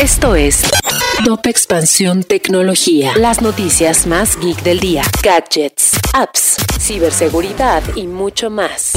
Esto es Top Expansión Tecnología. Las noticias más geek del día. Gadgets, apps, ciberseguridad y mucho más.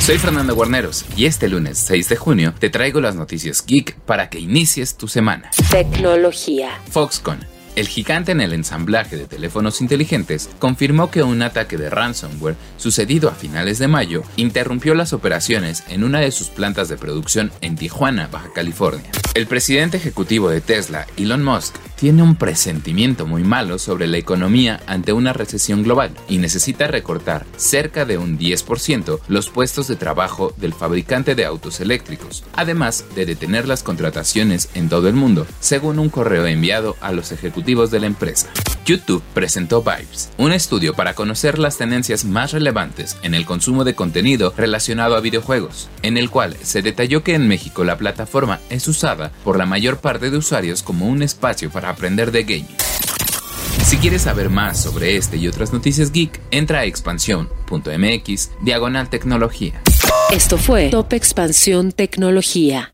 Soy Fernando Guarneros y este lunes 6 de junio te traigo las noticias geek para que inicies tu semana. Tecnología. Foxconn el gigante en el ensamblaje de teléfonos inteligentes confirmó que un ataque de ransomware sucedido a finales de mayo interrumpió las operaciones en una de sus plantas de producción en Tijuana, Baja California. El presidente ejecutivo de Tesla, Elon Musk, tiene un presentimiento muy malo sobre la economía ante una recesión global y necesita recortar cerca de un 10% los puestos de trabajo del fabricante de autos eléctricos, además de detener las contrataciones en todo el mundo, según un correo enviado a los ejecutivos de la empresa. YouTube presentó Vibes, un estudio para conocer las tendencias más relevantes en el consumo de contenido relacionado a videojuegos, en el cual se detalló que en México la plataforma es usada por la mayor parte de usuarios como un espacio para aprender de gaming. Si quieres saber más sobre este y otras noticias geek, entra a expansión.mx diagonal tecnología. Esto fue Top Expansión Tecnología.